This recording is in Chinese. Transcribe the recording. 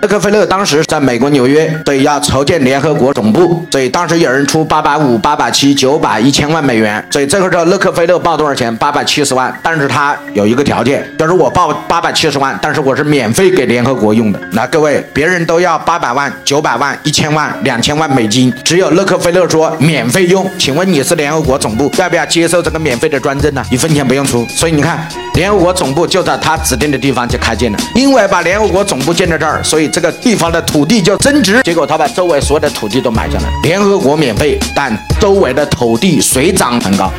洛克菲勒当时在美国纽约，所以，要筹建联合国总部，所以当时有人出八百五、八百七、九百、一千万美元。所以这个时候，洛克菲勒报多少钱？八百七十万。但是他有一个条件，就是我报八百七十万，但是我是免费给联合国用的。那各位，别人都要八百万、九百万、一千万、两千万美金，只有洛克菲勒说免费用。请问你是联合国总部，要不要接受这个免费的专政呢？一分钱不用出。所以你看，联合国总部就在他指定的地方就开建了，因为把联合国总部建在这儿，所以这个地方的。土地就增值，结果他把周围所有的土地都买下来，联合国免费，但周围的土地水涨船高。